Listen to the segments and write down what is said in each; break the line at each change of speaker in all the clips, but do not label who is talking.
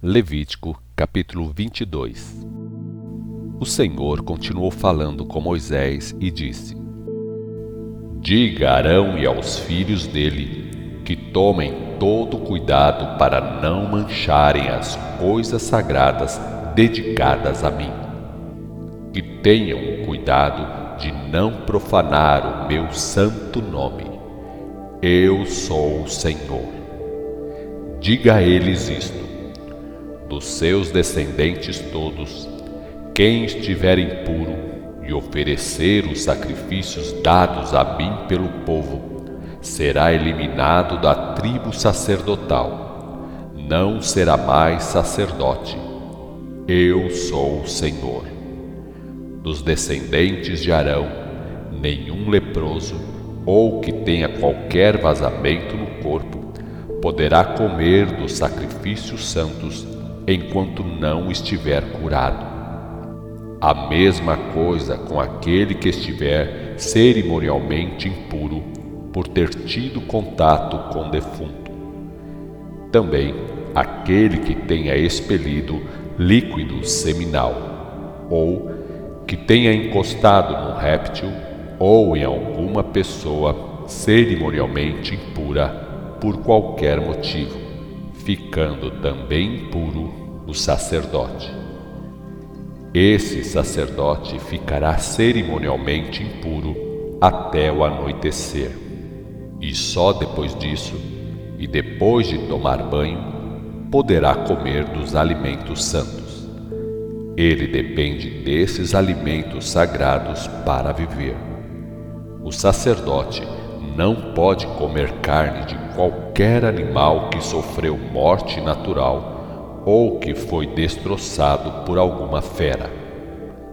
Levítico, capítulo 22 O Senhor continuou falando com Moisés e disse: Diga a Arão e aos filhos dele que tomem todo cuidado para não mancharem as coisas sagradas dedicadas a mim. Que tenham cuidado de não profanar o meu santo nome. Eu sou o Senhor. Diga a eles isto dos seus descendentes todos, quem estiver impuro e oferecer os sacrifícios dados a mim pelo povo, será eliminado da tribo sacerdotal, não será mais sacerdote. Eu sou o Senhor. Dos descendentes de Arão, nenhum leproso ou que tenha qualquer vazamento no corpo poderá comer dos sacrifícios santos enquanto não estiver curado. A mesma coisa com aquele que estiver cerimonialmente impuro por ter tido contato com defunto. Também aquele que tenha expelido líquido seminal, ou que tenha encostado num réptil ou em alguma pessoa cerimonialmente impura por qualquer motivo ficando também impuro o sacerdote. Esse sacerdote ficará cerimonialmente impuro até o anoitecer, e só depois disso, e depois de tomar banho, poderá comer dos alimentos santos. Ele depende desses alimentos sagrados para viver. O sacerdote não pode comer carne de qualquer animal que sofreu morte natural ou que foi destroçado por alguma fera.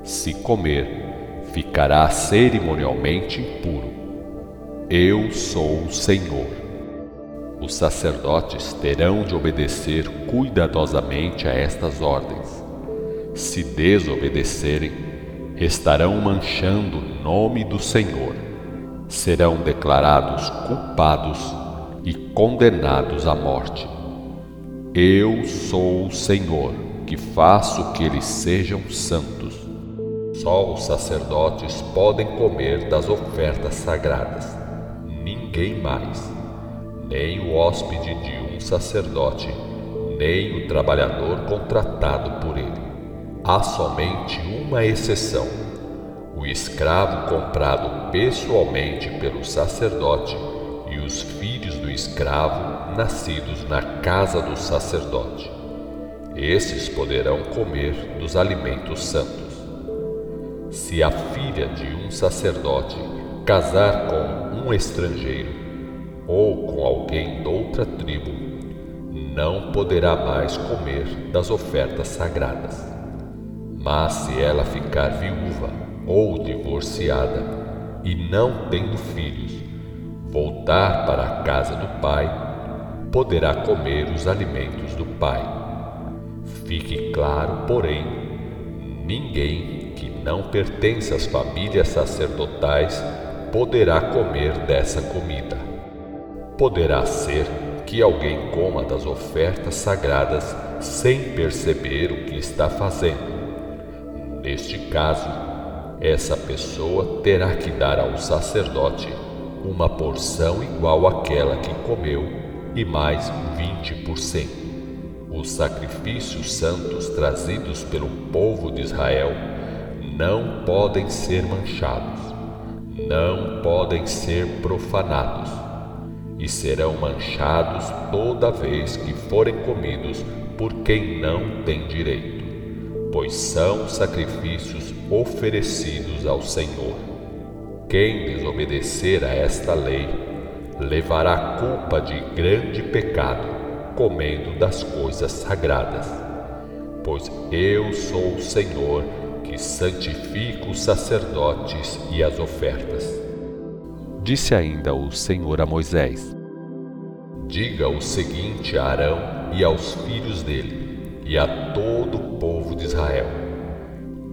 Se comer, ficará cerimonialmente impuro. Eu sou o Senhor. Os sacerdotes terão de obedecer cuidadosamente a estas ordens. Se desobedecerem, estarão manchando o nome do Senhor serão declarados culpados e condenados à morte. Eu sou o Senhor, que faço que eles sejam santos. Só os sacerdotes podem comer das ofertas sagradas, ninguém mais, nem o hóspede de um sacerdote, nem o trabalhador contratado por ele. Há somente uma exceção o escravo comprado pessoalmente pelo sacerdote e os filhos do escravo nascidos na casa do sacerdote. Esses poderão comer dos alimentos santos. Se a filha de um sacerdote casar com um estrangeiro ou com alguém de outra tribo, não poderá mais comer das ofertas sagradas. Mas se ela ficar viúva ou divorciada e não tendo filhos, voltar para a casa do pai, poderá comer os alimentos do pai. Fique claro, porém, ninguém que não pertence às famílias sacerdotais poderá comer dessa comida. Poderá ser que alguém coma das ofertas sagradas sem perceber o que está fazendo. Neste caso, essa pessoa terá que dar ao sacerdote uma porção igual àquela que comeu e mais 20%. Os sacrifícios santos trazidos pelo povo de Israel não podem ser manchados, não podem ser profanados, e serão manchados toda vez que forem comidos por quem não tem direito pois são sacrifícios oferecidos ao Senhor. Quem desobedecer a esta lei levará culpa de grande pecado, comendo das coisas sagradas. Pois eu sou o Senhor que santifico os sacerdotes e as ofertas.
Disse ainda o Senhor a Moisés:
Diga o seguinte a Arão e aos filhos dele e a todo o povo de Israel.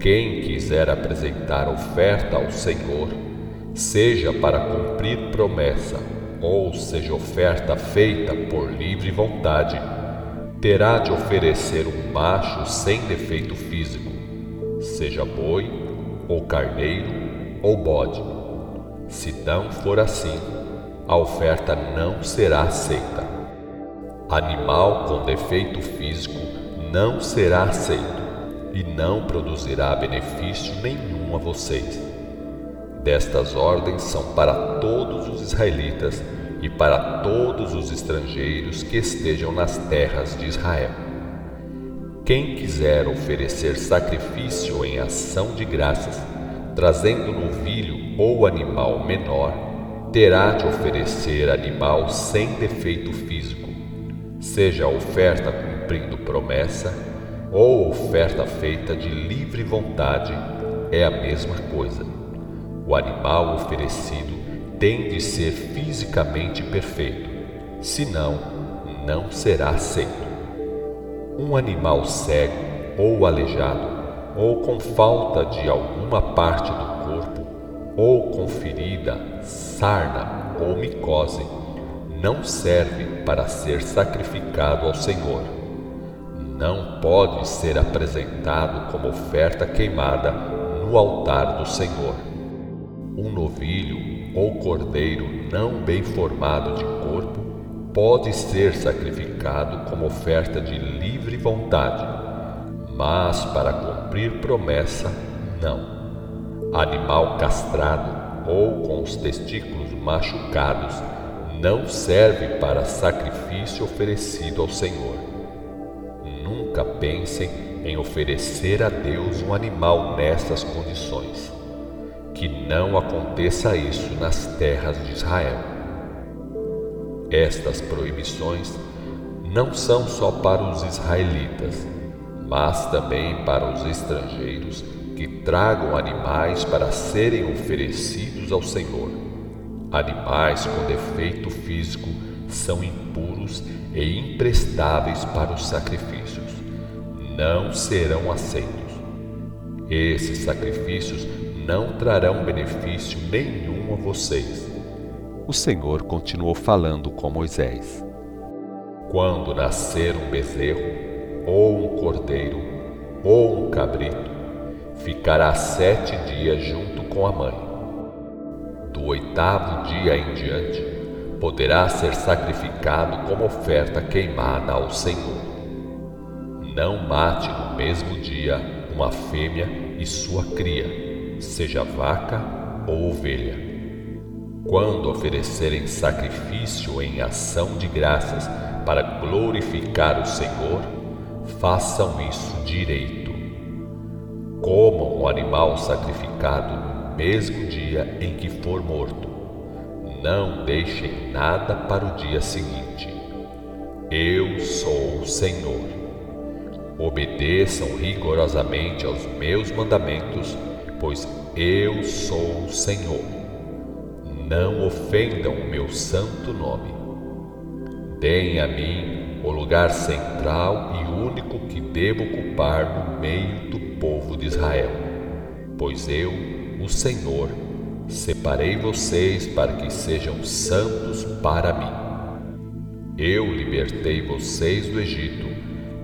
Quem quiser apresentar oferta ao Senhor, seja para cumprir promessa, ou seja oferta feita por livre vontade, terá de oferecer um macho sem defeito físico, seja boi, ou carneiro, ou bode. Se não for assim, a oferta não será aceita. Animal com defeito físico não será aceito e não produzirá benefício nenhum a vocês. Destas ordens são para todos os israelitas e para todos os estrangeiros que estejam nas terras de Israel. Quem quiser oferecer sacrifício em ação de graças, trazendo novilho ou animal menor, terá de oferecer animal sem defeito físico, seja oferta cumprindo promessa ou oferta feita de livre vontade, é a mesma coisa. O animal oferecido tem de ser fisicamente perfeito, senão não será aceito. Um animal cego ou aleijado, ou com falta de alguma parte do corpo, ou com ferida, sarna ou micose, não serve para ser sacrificado ao Senhor. Não pode ser apresentado como oferta queimada no altar do Senhor. Um novilho ou cordeiro não bem formado de corpo pode ser sacrificado como oferta de livre vontade, mas para cumprir promessa, não. Animal castrado ou com os testículos machucados não serve para sacrifício oferecido ao Senhor. Nunca pensem em oferecer a Deus um animal nessas condições. Que não aconteça isso nas terras de Israel. Estas proibições não são só para os israelitas, mas também para os estrangeiros que tragam animais para serem oferecidos ao Senhor. Animais com defeito físico são impuros e imprestáveis para os sacrifícios. Não serão aceitos. Esses sacrifícios não trarão benefício nenhum a vocês.
O Senhor continuou falando com Moisés.
Quando nascer um bezerro, ou um cordeiro, ou um cabrito, ficará sete dias junto com a mãe. Do oitavo dia em diante, poderá ser sacrificado como oferta queimada ao Senhor. Não mate no mesmo dia uma fêmea e sua cria, seja vaca ou ovelha. Quando oferecerem sacrifício em ação de graças para glorificar o Senhor, façam isso direito comam o animal sacrificado no mesmo dia em que for morto. Não deixem nada para o dia seguinte. Eu sou o Senhor. Obedeçam rigorosamente aos meus mandamentos, pois eu sou o Senhor. Não ofendam o meu santo nome. Deem a mim o lugar central e único que devo ocupar no meio do povo de Israel. Pois eu, o Senhor, separei vocês para que sejam santos para mim. Eu libertei vocês do Egito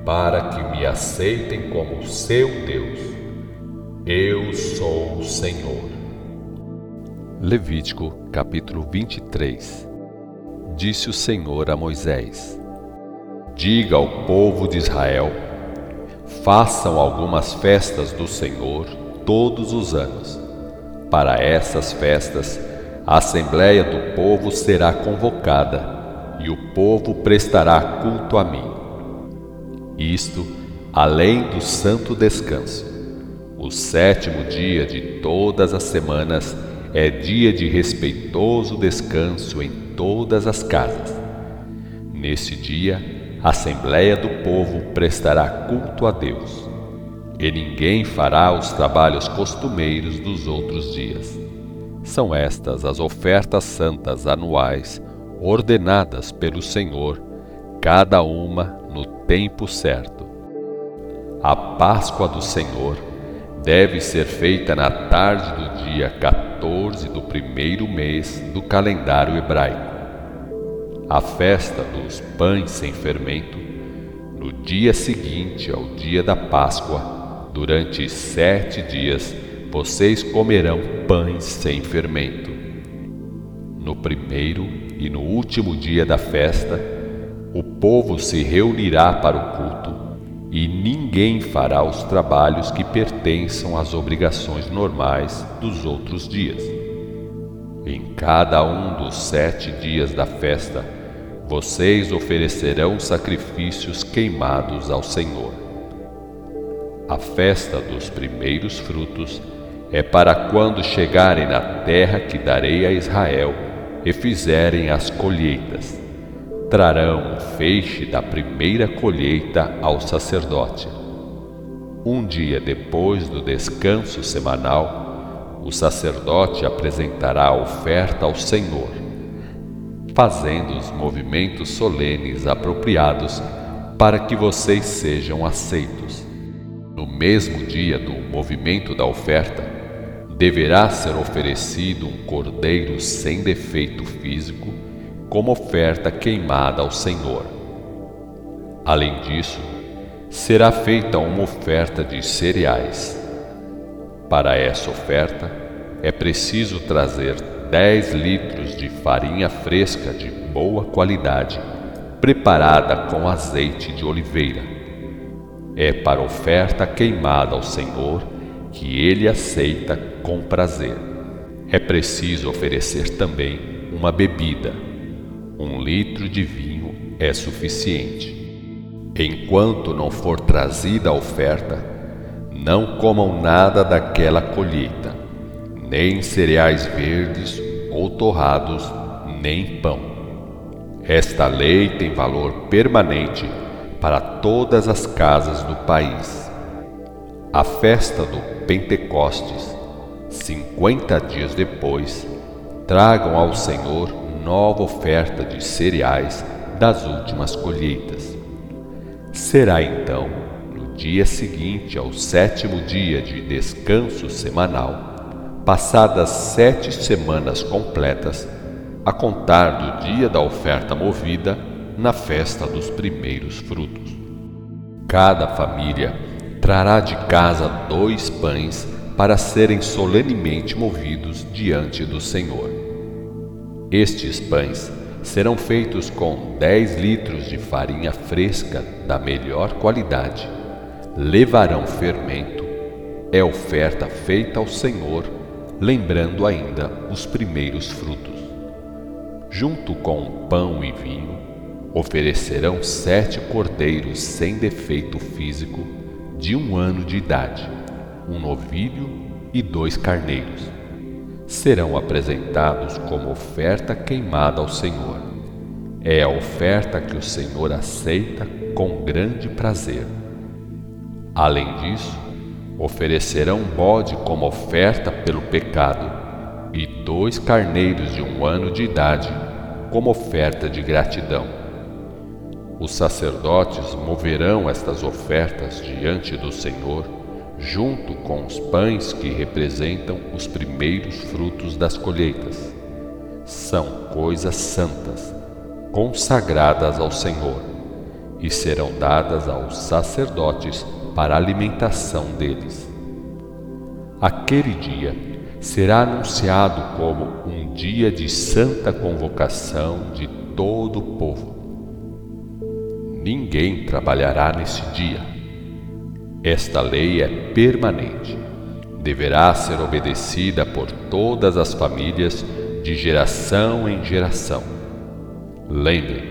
para que me aceitem como seu Deus. Eu sou o Senhor.
Levítico capítulo 23 Disse o Senhor a Moisés: Diga ao povo de Israel façam algumas festas do Senhor todos os anos. Para essas festas, a Assembleia do Povo será convocada e o povo prestará culto a mim. Isto além do santo descanso. O sétimo dia de todas as semanas é dia de respeitoso descanso em todas as casas. Nesse dia, a Assembleia do Povo prestará culto a Deus, e ninguém fará os trabalhos costumeiros dos outros dias. São estas as ofertas santas anuais ordenadas pelo Senhor, cada uma no tempo certo. A Páscoa do Senhor deve ser feita na tarde do dia 14 do primeiro mês do calendário hebraico a festa dos pães sem fermento,
No dia seguinte ao dia da Páscoa, durante sete dias, vocês comerão pães sem fermento. No primeiro e no último dia da festa, o povo se reunirá para o culto e ninguém fará os trabalhos que pertençam às obrigações normais dos outros dias. Em cada um dos sete dias da festa, vocês oferecerão sacrifícios queimados ao Senhor. A festa dos primeiros frutos é para quando chegarem na terra que darei a Israel e fizerem as colheitas trarão um feixe da primeira colheita ao sacerdote. Um dia depois do descanso semanal, o sacerdote apresentará a oferta ao Senhor, fazendo os movimentos solenes apropriados para que vocês sejam aceitos. No mesmo dia do movimento da oferta, deverá ser oferecido um cordeiro sem defeito físico como oferta queimada ao Senhor. Além disso, será feita uma oferta de cereais. Para essa oferta, é preciso trazer 10 litros de farinha fresca de boa qualidade, preparada com azeite de oliveira. É para oferta queimada ao Senhor que ele aceita com prazer. É preciso oferecer também uma bebida um litro de vinho é suficiente. Enquanto não for trazida a oferta, não comam nada daquela colheita, nem cereais verdes ou torrados, nem pão. Esta lei tem valor permanente para todas as casas do país. A festa do Pentecostes, cinquenta dias depois, tragam ao Senhor nova oferta de cereais das últimas colheitas. Será então, no dia seguinte ao sétimo dia de descanso semanal, passadas sete semanas completas, a contar do dia da oferta movida na festa dos primeiros frutos. Cada família trará de casa dois pães para serem solenemente movidos diante do Senhor. Estes pães serão feitos com 10 litros de farinha fresca da melhor qualidade. Levarão fermento. É oferta feita ao Senhor, lembrando ainda os primeiros frutos. Junto com pão e vinho, oferecerão sete cordeiros sem defeito físico, de um ano de idade, um novilho e dois carneiros serão apresentados como oferta queimada ao Senhor. É a oferta que o Senhor aceita com grande prazer. Além disso, oferecerão um bode como oferta pelo pecado e dois carneiros de um ano de idade como oferta de gratidão. Os sacerdotes moverão estas ofertas diante do Senhor junto com os pães que representam os primeiros frutos das colheitas. São coisas santas, consagradas ao Senhor, e serão dadas aos sacerdotes para alimentação deles. Aquele dia será anunciado como um dia de santa convocação de todo o povo. Ninguém trabalhará nesse dia esta lei é permanente. Deverá ser obedecida por todas as famílias de geração em geração. Lembrem,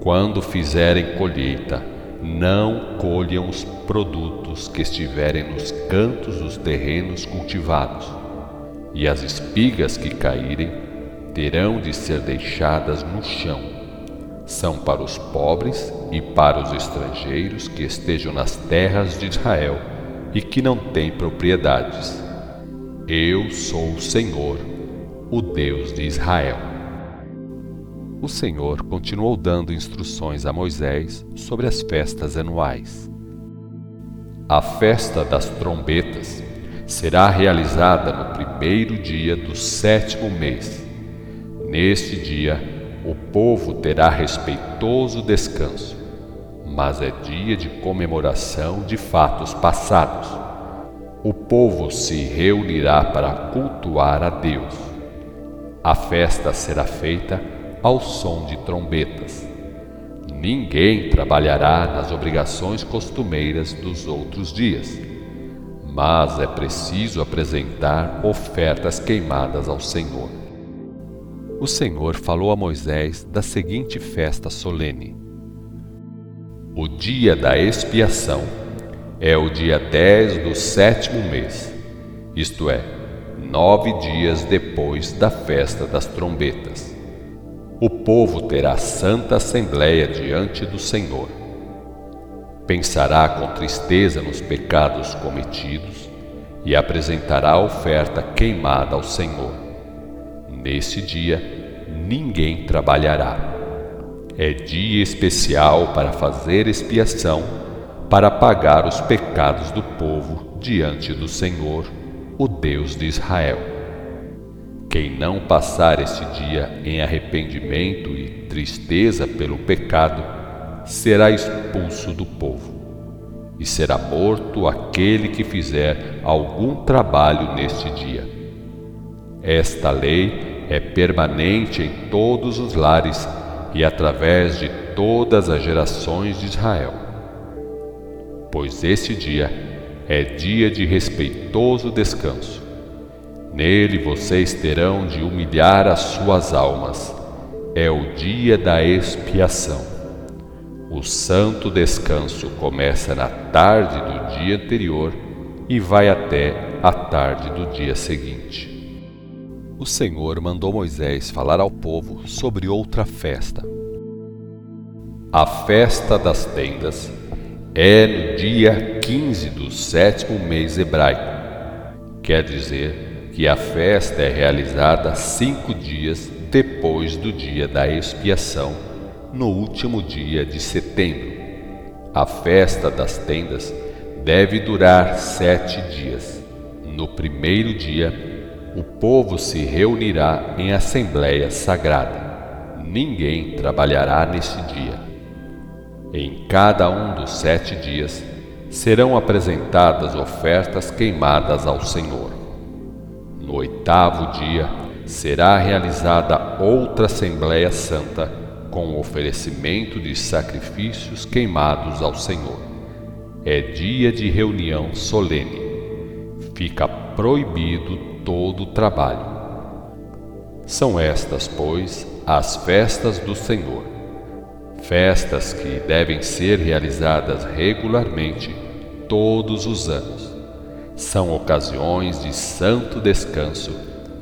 quando fizerem colheita, não colham os produtos que estiverem nos cantos dos terrenos cultivados, e as espigas que caírem terão de ser deixadas no chão são para os pobres e para os estrangeiros que estejam nas terras de Israel e que não têm propriedades. Eu sou o Senhor, o Deus de Israel. O Senhor continuou dando instruções a Moisés sobre as festas anuais. A festa das trombetas será realizada no primeiro dia do sétimo mês. Neste dia, o povo terá respeitoso descanso,
mas é dia de comemoração de fatos passados. O povo se reunirá para cultuar a Deus. A festa será feita ao som de trombetas. Ninguém trabalhará nas obrigações costumeiras dos outros dias, mas é preciso apresentar ofertas queimadas ao Senhor.
O Senhor falou a Moisés da seguinte festa solene:
O dia da expiação é o dia dez do sétimo mês, isto é, nove dias depois da festa das trombetas o povo terá santa assembléia diante do Senhor. Pensará com tristeza nos pecados cometidos e apresentará oferta queimada ao Senhor. Nesse dia, ninguém trabalhará. É dia especial para fazer expiação, para pagar os pecados do povo diante do Senhor, o Deus de Israel. Quem não passar este dia em arrependimento e tristeza pelo pecado, será expulso do povo, e será morto aquele que fizer algum trabalho neste dia. Esta lei é permanente em todos os lares e através de todas as gerações de Israel. Pois este dia é dia de respeitoso descanso Nele vocês terão de humilhar as suas almas. É o dia da expiação. O santo descanso começa na tarde do dia anterior e vai até a tarde do dia seguinte.
O Senhor mandou Moisés falar ao povo sobre outra festa.
A festa das tendas é no dia 15 do sétimo mês hebraico, quer dizer, que a festa é realizada cinco dias depois do dia da expiação, no último dia de setembro. A festa das tendas deve durar sete dias. No primeiro dia, o povo se reunirá em assembléia sagrada. Ninguém trabalhará nesse dia. Em cada um dos sete dias serão apresentadas ofertas queimadas ao Senhor. No oitavo dia será realizada outra Assembleia Santa com oferecimento de sacrifícios queimados ao Senhor. É dia de reunião solene. Fica proibido todo o trabalho. São estas, pois, as festas do Senhor. Festas que devem ser realizadas regularmente todos os anos são ocasiões de santo descanso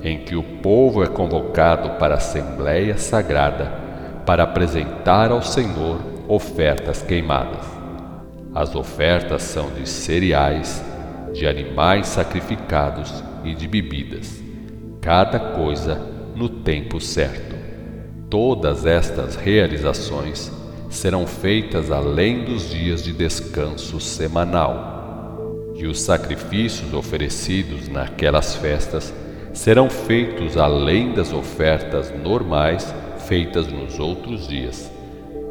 em que o povo é convocado para a Assembleia Sagrada para apresentar ao Senhor ofertas queimadas. As ofertas são de cereais, de animais sacrificados e de bebidas, cada coisa no tempo certo. Todas estas realizações serão feitas além dos dias de descanso semanal. E os sacrifícios oferecidos naquelas festas serão feitos além das ofertas normais feitas nos outros dias,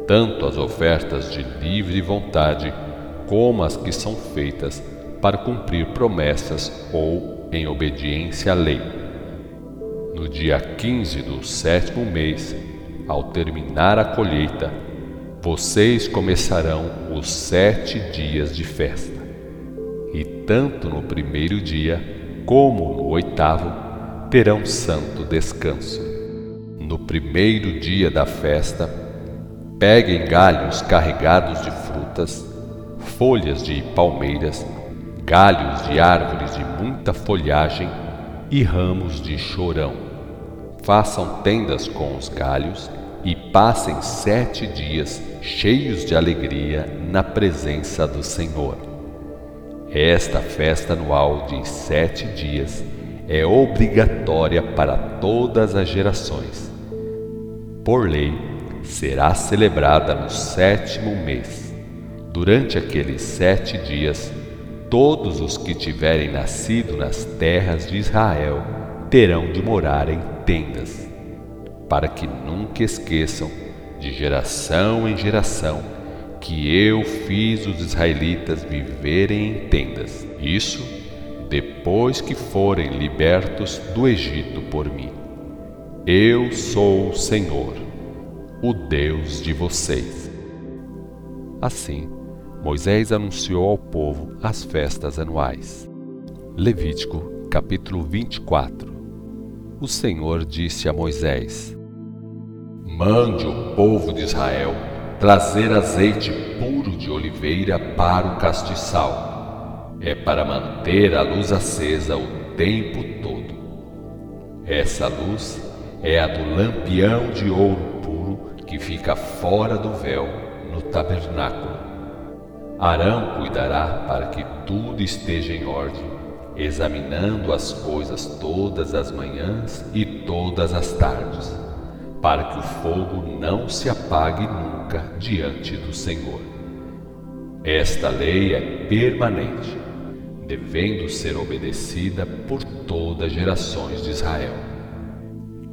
tanto as ofertas de livre vontade como as que são feitas para cumprir promessas ou em obediência à lei. No dia 15 do sétimo mês, ao terminar a colheita, vocês começarão os sete dias de festa e tanto no primeiro dia como no oitavo terão santo descanso. No primeiro dia da festa, peguem galhos carregados de frutas, folhas de palmeiras, galhos de árvores de muita folhagem e ramos de chorão. Façam tendas com os galhos e passem sete dias cheios de alegria na presença do Senhor. Esta festa anual de sete dias é obrigatória para todas as gerações. Por lei, será celebrada no sétimo mês. Durante aqueles sete dias, todos os que tiverem nascido nas terras de Israel terão de morar em tendas, para que nunca esqueçam, de geração em geração,
que eu fiz os israelitas viverem em tendas. Isso depois que forem libertos do Egito por mim. Eu sou o Senhor, o Deus de vocês. Assim, Moisés anunciou ao povo as festas anuais. Levítico, capítulo 24. O Senhor disse a Moisés: Mande o povo de Israel trazer azeite puro de oliveira para o castiçal. É para manter a luz acesa o tempo todo. Essa luz é a do lampião de ouro puro que fica fora do véu no tabernáculo. Arão cuidará para que tudo esteja em ordem, examinando as coisas todas as manhãs e todas as tardes, para que o fogo não se apague nunca diante do Senhor. Esta lei é permanente, devendo ser obedecida por todas as gerações de Israel.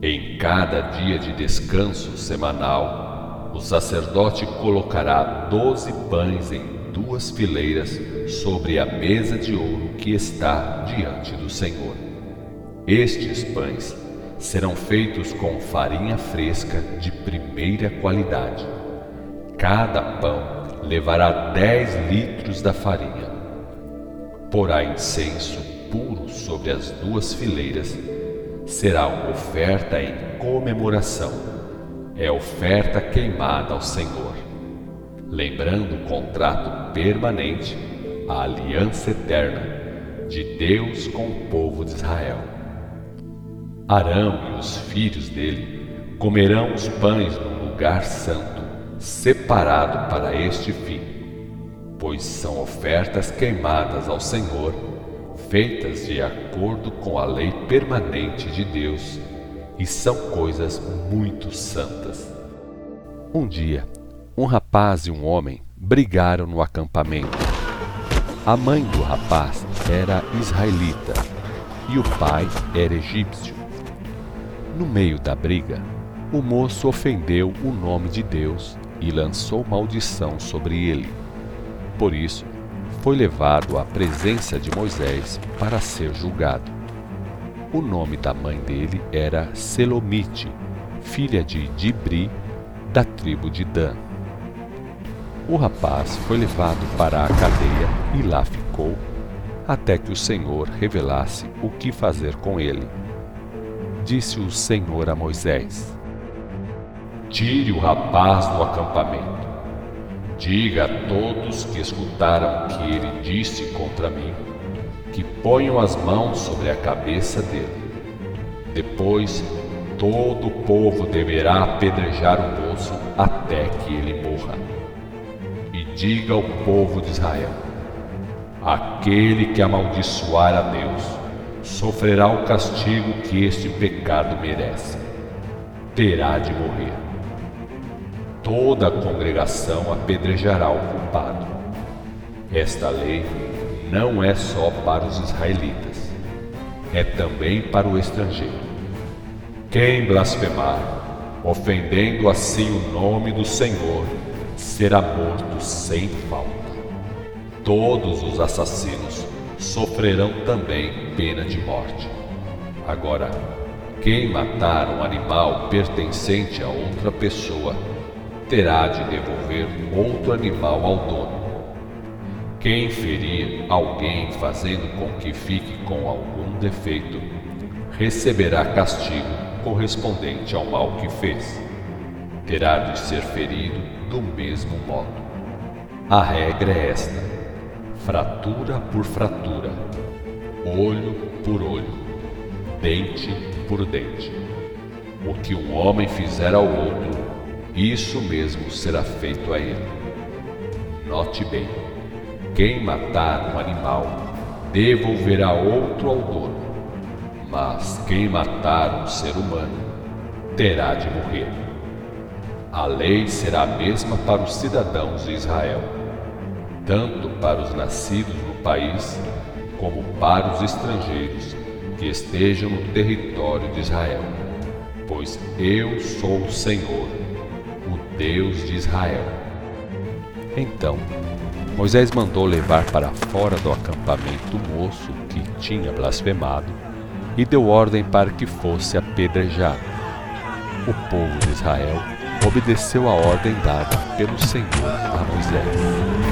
Em cada dia de descanso semanal, o sacerdote colocará doze pães em duas fileiras sobre a mesa de ouro que está diante do Senhor. Estes pães serão feitos com farinha fresca de primeira qualidade. Cada pão levará dez litros da farinha. Porá incenso puro sobre as duas fileiras. Será uma oferta em comemoração. É oferta queimada ao Senhor lembrando o contrato permanente, a aliança eterna de Deus com o povo de Israel. Arão e os filhos dele comerão os pães no lugar santo, separado para este fim, pois são ofertas queimadas ao Senhor, feitas de acordo com a lei permanente de Deus, e são coisas muito santas. Um dia, um rapaz e um homem brigaram no acampamento. A mãe do rapaz era israelita e o pai era egípcio. No meio da briga, o moço ofendeu o nome de Deus e lançou maldição sobre ele. Por isso, foi levado à presença de Moisés para ser julgado. O nome da mãe dele era Selomite, filha de Dibri, da tribo de Dan. O rapaz foi levado para a cadeia e lá ficou, até que o Senhor revelasse o que fazer com ele. Disse o Senhor a Moisés: Tire o rapaz do acampamento. Diga a todos que escutaram o que ele disse contra mim, que ponham as mãos sobre a cabeça dele. Depois, todo o povo deverá apedrejar o moço até que ele morra diga ao povo de Israel: Aquele que amaldiçoar a Deus sofrerá o castigo que este pecado merece. Terá de morrer. Toda a congregação apedrejará o culpado. Esta lei não é só para os israelitas, é também para o estrangeiro. Quem blasfemar, ofendendo assim o nome do Senhor, será morto sem falta. Todos os assassinos sofrerão também pena de morte. Agora, quem matar um animal pertencente a outra pessoa terá de devolver outro animal ao dono. Quem ferir alguém fazendo com que fique com algum defeito receberá castigo correspondente ao mal que fez. Terá de ser ferido do mesmo modo. A regra é esta: fratura por fratura, olho por olho, dente por dente. O que um homem fizer ao outro, isso mesmo será feito a ele. Note bem: quem matar um animal devolverá outro ao dono, mas quem matar um ser humano terá de morrer. A lei será a mesma para os cidadãos de Israel, tanto para os nascidos no país, como para os estrangeiros que estejam no território de Israel. Pois eu sou o Senhor, o Deus de Israel. Então, Moisés mandou levar para fora do acampamento o moço que tinha blasfemado e deu ordem para que fosse apedrejado. O povo de Israel obedeceu a ordem dada pelo Senhor a Moisés.